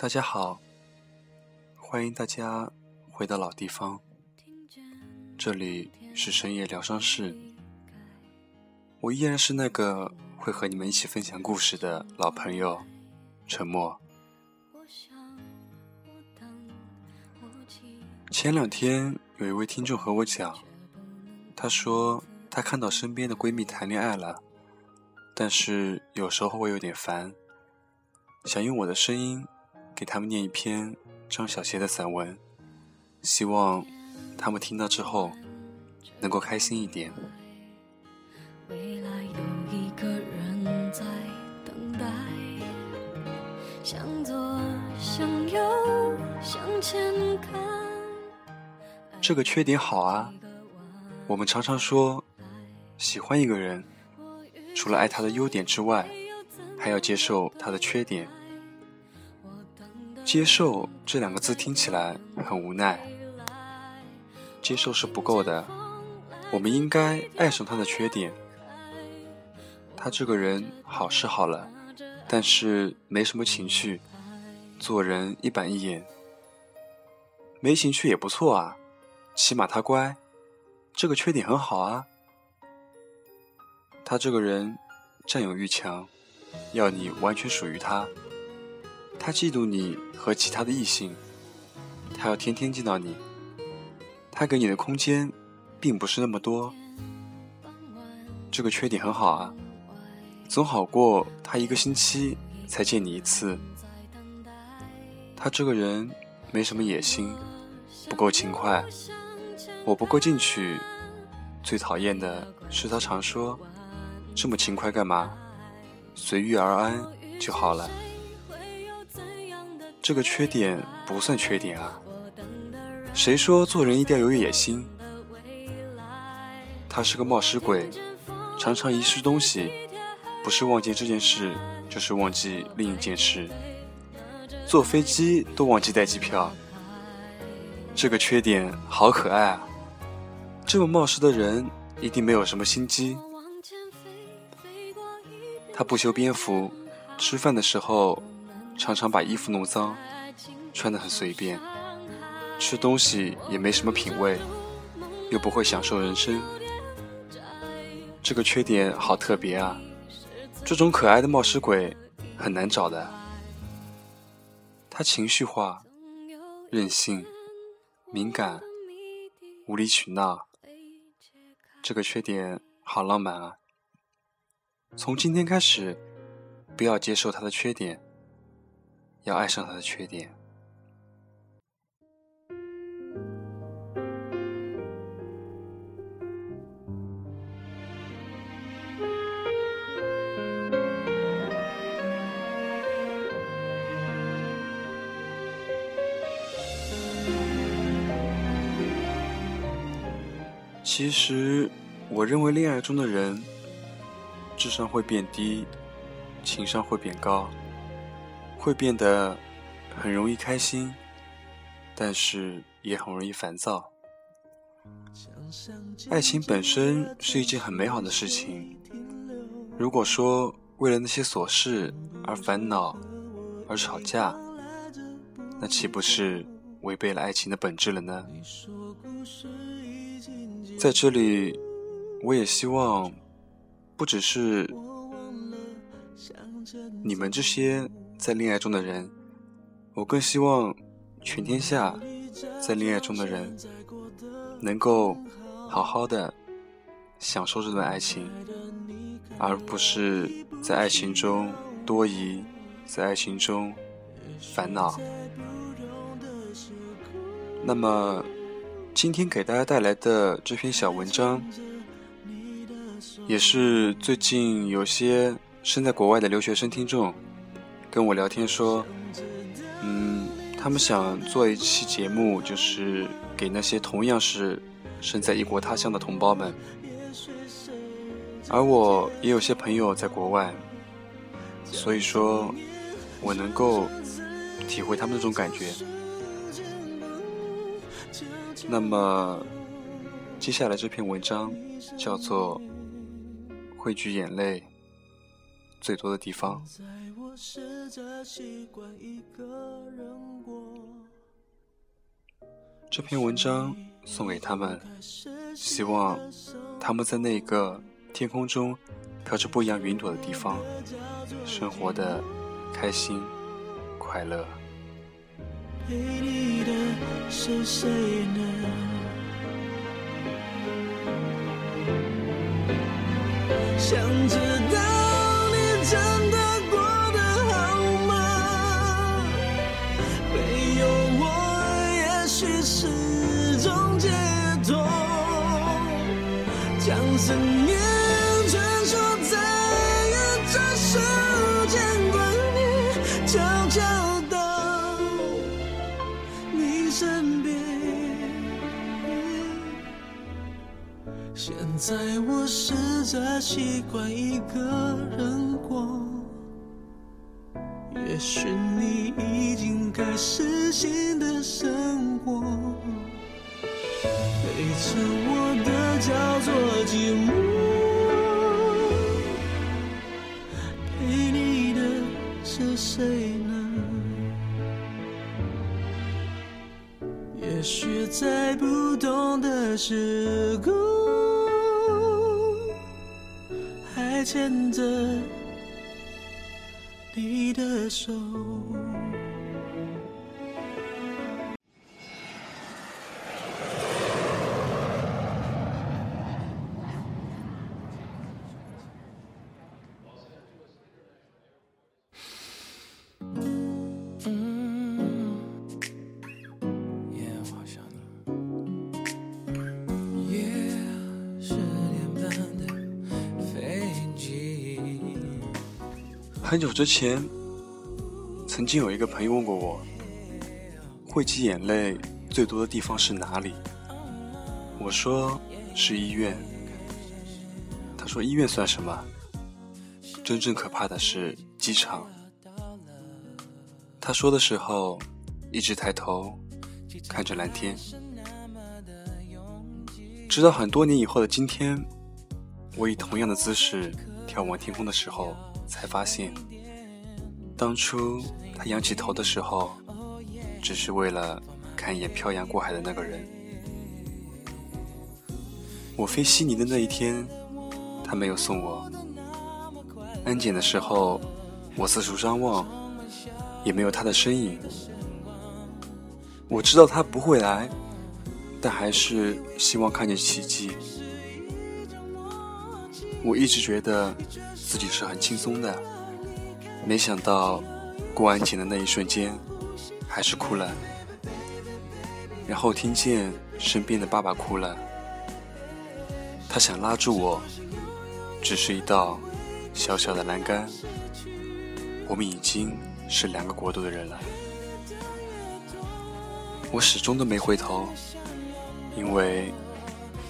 大家好，欢迎大家回到老地方，这里是深夜疗伤室。我依然是那个会和你们一起分享故事的老朋友，沉默。前两天有一位听众和我讲，他说他看到身边的闺蜜谈恋爱了，但是有时候会有点烦，想用我的声音。给他们念一篇张小娴的散文，希望他们听到之后能够开心一点。这个缺点好啊，我们常常说喜欢一个人，除了爱他的优点之外，还要接受他的缺点。接受这两个字听起来很无奈，接受是不够的，我们应该爱上他的缺点。他这个人好是好了，但是没什么情趣，做人一板一眼。没情趣也不错啊，起码他乖，这个缺点很好啊。他这个人占有欲强，要你完全属于他。他嫉妒你和其他的异性，他要天天见到你。他给你的空间，并不是那么多。这个缺点很好啊，总好过他一个星期才见你一次。他这个人没什么野心，不够勤快，我不够进取。最讨厌的是他常说：“这么勤快干嘛？随遇而安就好了。”这个缺点不算缺点啊！谁说做人一定要有野心？他是个冒失鬼，常常遗失东西，不是忘记这件事，就是忘记另一件事。坐飞机都忘记带机票，这个缺点好可爱啊！这么冒失的人一定没有什么心机。他不修边幅，吃饭的时候。常常把衣服弄脏，穿得很随便，吃东西也没什么品味，又不会享受人生。这个缺点好特别啊！这种可爱的冒失鬼很难找的。他情绪化、任性、敏感、无理取闹。这个缺点好浪漫啊！从今天开始，不要接受他的缺点。要爱上他的缺点。其实，我认为恋爱中的人，智商会变低，情商会变高。会变得很容易开心，但是也很容易烦躁。爱情本身是一件很美好的事情。如果说为了那些琐事而烦恼而吵架，那岂不是违背了爱情的本质了呢？在这里，我也希望，不只是你们这些。在恋爱中的人，我更希望全天下在恋爱中的人能够好好的享受这段爱情，而不是在爱情中多疑，在爱情中烦恼。那么，今天给大家带来的这篇小文章，也是最近有些身在国外的留学生听众。跟我聊天说，嗯，他们想做一期节目，就是给那些同样是身在异国他乡的同胞们。而我也有些朋友在国外，所以说，我能够体会他们那种感觉。那么，接下来这篇文章叫做《汇聚眼泪最多的地方》。这篇文章送给他们，希望他们在那个天空中飘着不一样云朵的地方，生活的开心快乐。陪你的是谁呢？想知道真的过得好吗？没有我，也许是种解脱。将思念传说在宇宙时间管理，悄悄到你身边。现在我试着习惯一个人，许你已经开始新的生活，陪着我的叫做寂寞，陪你的是谁呢？也许在不同的时空。还牵着你的手。很久之前，曾经有一个朋友问过我，汇集眼泪最多的地方是哪里？我说是医院。他说医院算什么？真正可怕的是机场。他说的时候，一直抬头看着蓝天。直到很多年以后的今天，我以同样的姿势眺望天空的时候。才发现，当初他仰起头的时候，只是为了看一眼漂洋过海的那个人。我飞悉尼的那一天，他没有送我。安检的时候，我四处张望，也没有他的身影。我知道他不会来，但还是希望看见奇迹。我一直觉得。自己是很轻松的，没想到过安检的那一瞬间，还是哭了。然后听见身边的爸爸哭了，他想拉住我，只是一道小小的栏杆。我们已经是两个国度的人了。我始终都没回头，因为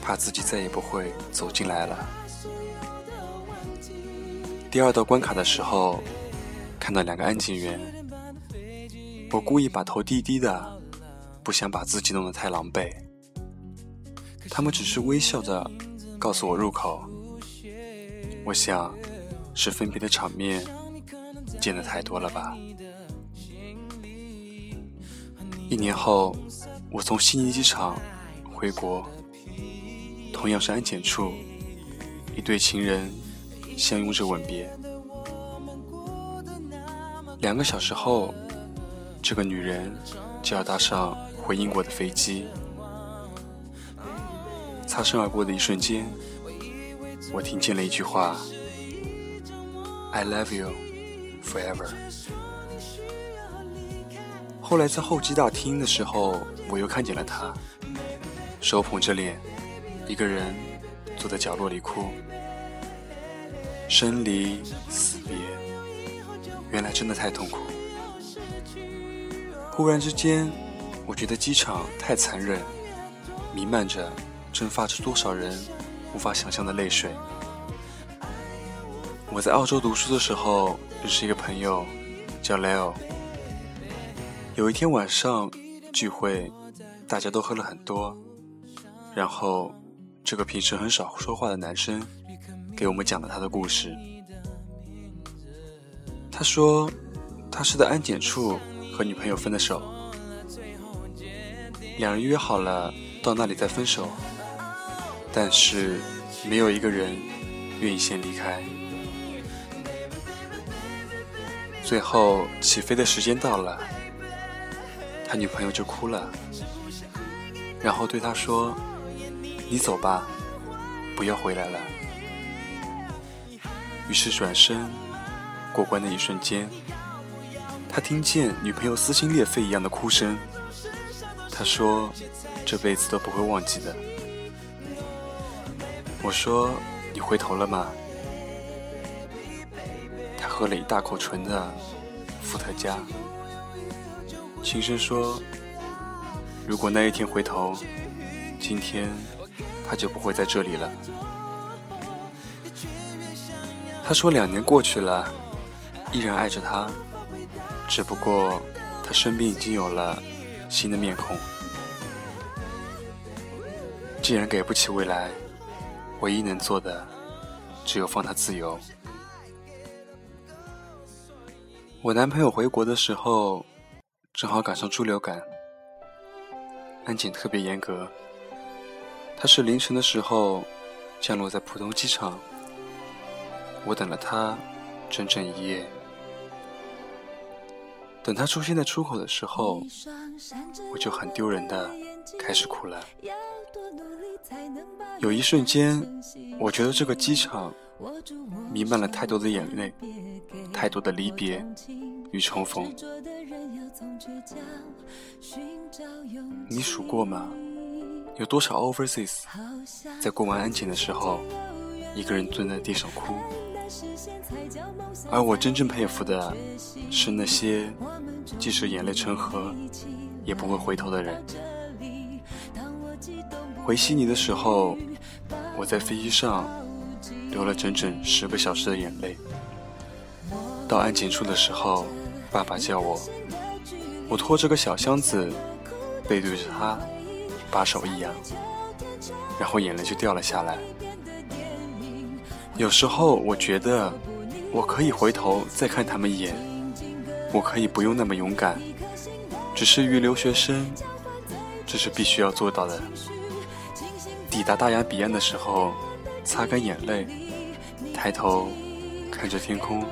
怕自己再也不会走进来了。第二道关卡的时候，看到两个安检员，我故意把头低低的，不想把自己弄得太狼狈。他们只是微笑着告诉我入口。我想，是分别的场面见得太多了吧。一年后，我从悉尼机场回国，同样是安检处，一对情人。相拥着吻别。两个小时后，这个女人就要搭上回英国的飞机。擦身而过的一瞬间，我听见了一句话：“I love you forever。”后来在候机大厅的时候，我又看见了她，手捧着脸，一个人坐在角落里哭。生离死别，原来真的太痛苦。忽然之间，我觉得机场太残忍，弥漫着蒸发着多少人无法想象的泪水。我在澳洲读书的时候，认识一个朋友，叫 Leo。有一天晚上聚会，大家都喝了很多，然后这个平时很少说话的男生。给我们讲了他的故事。他说，他是在安检处和女朋友分的手，两人约好了到那里再分手，但是没有一个人愿意先离开。最后起飞的时间到了，他女朋友就哭了，然后对他说：“你走吧，不要回来了。”于是转身过关的一瞬间，他听见女朋友撕心裂肺一样的哭声。他说：“这辈子都不会忘记的。”我说：“你回头了吗？”他喝了一大口纯的伏特加，轻声说：“如果那一天回头，今天他就不会在这里了。”他说：“两年过去了，依然爱着他，只不过他身边已经有了新的面孔。既然给不起未来，唯一能做的只有放他自由。”我男朋友回国的时候，正好赶上猪流感，安检特别严格。他是凌晨的时候降落在浦东机场。我等了他整整一夜，等他出现在出口的时候，我就很丢人的开始哭了。有一瞬间，我觉得这个机场弥漫了太多的眼泪，太多的离别与重逢。你数过吗？有多少 overseas 在过完安检的时候，一个人蹲在地上哭？而我真正佩服的是那些即使眼泪成河也不会回头的人。回悉尼的时候，我在飞机上流了整整十个小时的眼泪。到安检处的时候，爸爸叫我，我拖着个小箱子，背对着他，把手一扬，然后眼泪就掉了下来。有时候我觉得，我可以回头再看他们一眼，我可以不用那么勇敢，只是于留学生，这是必须要做到的。抵达大洋彼岸的时候，擦干眼泪，抬头看着天空，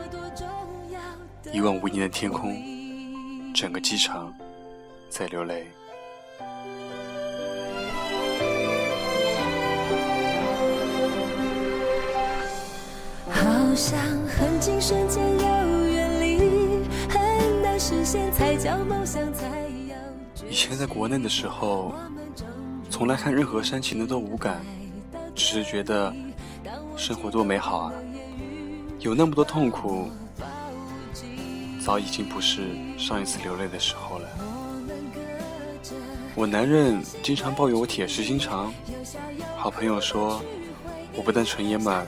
一望无垠的天空，整个机场在流泪。想很近瞬间又远离，很难实现才叫梦想。才要以前在国内的时候，从来看任何煽情的都无感，只是觉得生活多美好啊！有那么多痛苦，早已经不是上一次流泪的时候了。我男人经常抱怨我铁石心肠，好朋友说我不但纯爷们。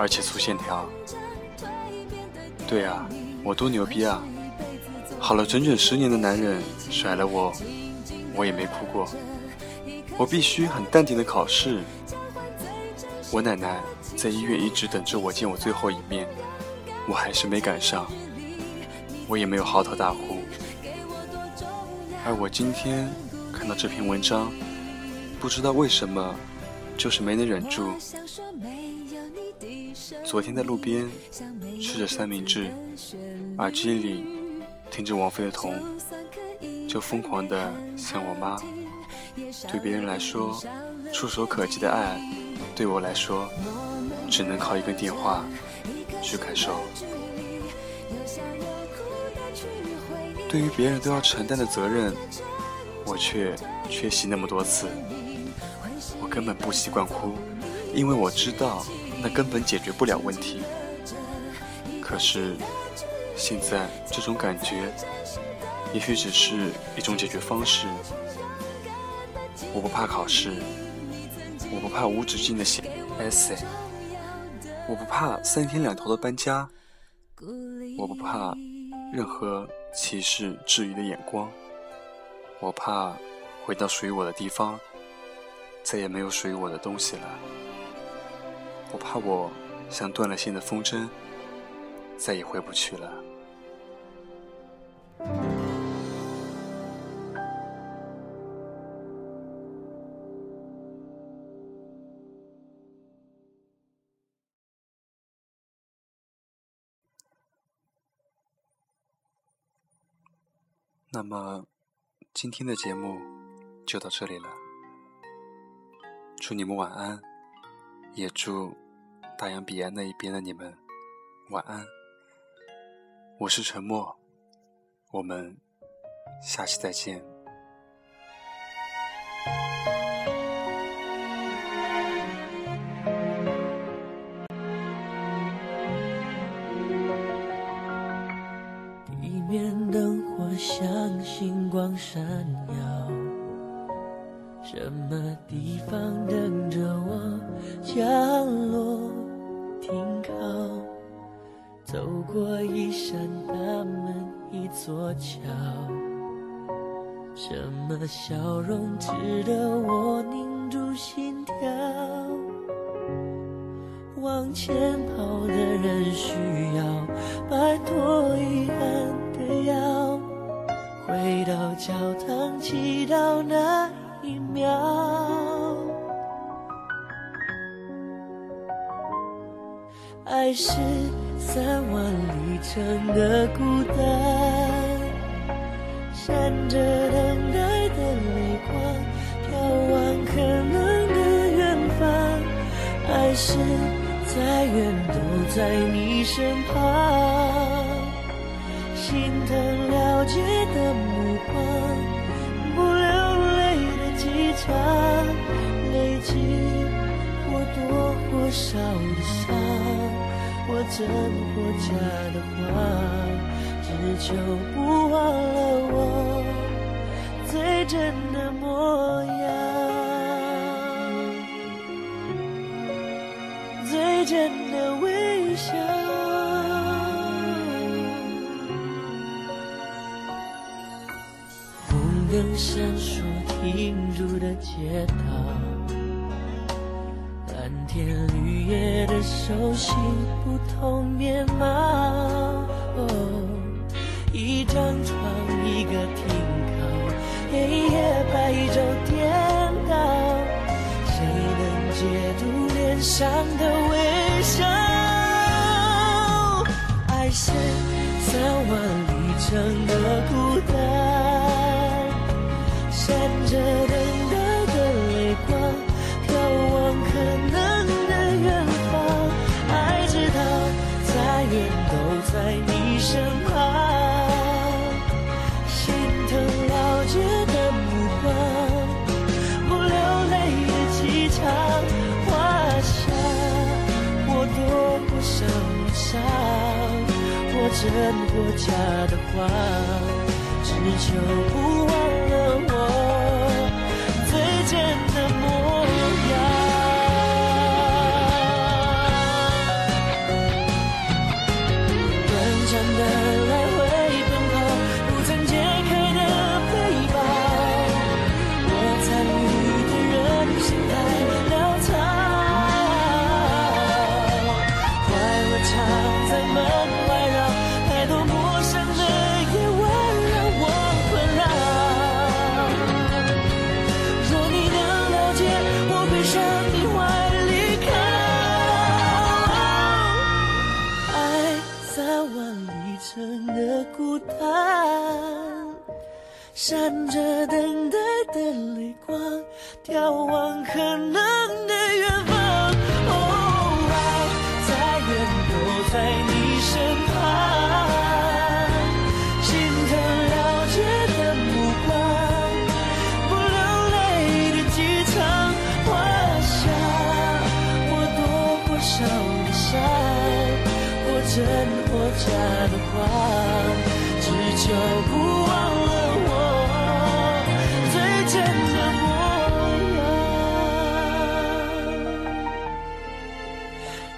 而且粗线条，对啊，我多牛逼啊！好了整整十年的男人甩了我，我也没哭过。我必须很淡定的考试。我奶奶在医院一直等着我见我最后一面，我还是没赶上。我也没有嚎啕大哭。而我今天看到这篇文章，不知道为什么，就是没能忍住。昨天在路边吃着三明治，耳机里听着王菲的《童》，就疯狂的想我妈。对别人来说，触手可及的爱，对我来说，只能靠一个电话去感受。对于别人都要承担的责任，我却缺席那么多次。我根本不习惯哭，因为我知道。那根本解决不了问题。可是，现在这种感觉，也许只是一种解决方式。我不怕考试，我不怕无止境的写 essay，我不怕三天两头的搬家，我不怕任何歧视质疑的眼光。我怕回到属于我的地方，再也没有属于我的东西了。我怕我像断了线的风筝再也回不去了。那么今天的节目就到这里了。祝你们晚安也祝大洋彼岸那一边的你们晚安。我是沉默，我们下期再见。地面灯火像星光闪耀，什么地方的一座桥，什么笑容值得我凝住心跳？往前跑的人需要摆脱遗憾的药。回到教堂祈祷那一秒，爱是三万里程的孤在你身旁。心疼了解的目光，不流泪的机场，累积或多或少的伤，或真或假的话，只求不忘了我最真的模样，灯闪烁，停住的街道，蓝天绿叶的熟悉不同面貌。一张床，一个停靠，黑夜白昼颠倒，谁能解读脸上的微笑？爱是三万里程的场，画下或多或少的伤，或真或假的话，只求不忘了我最。真的真或假的话，只求不忘了我。最真的模样。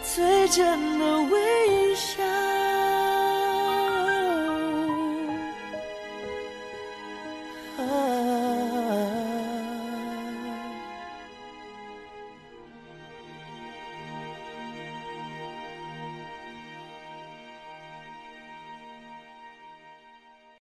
最真的我。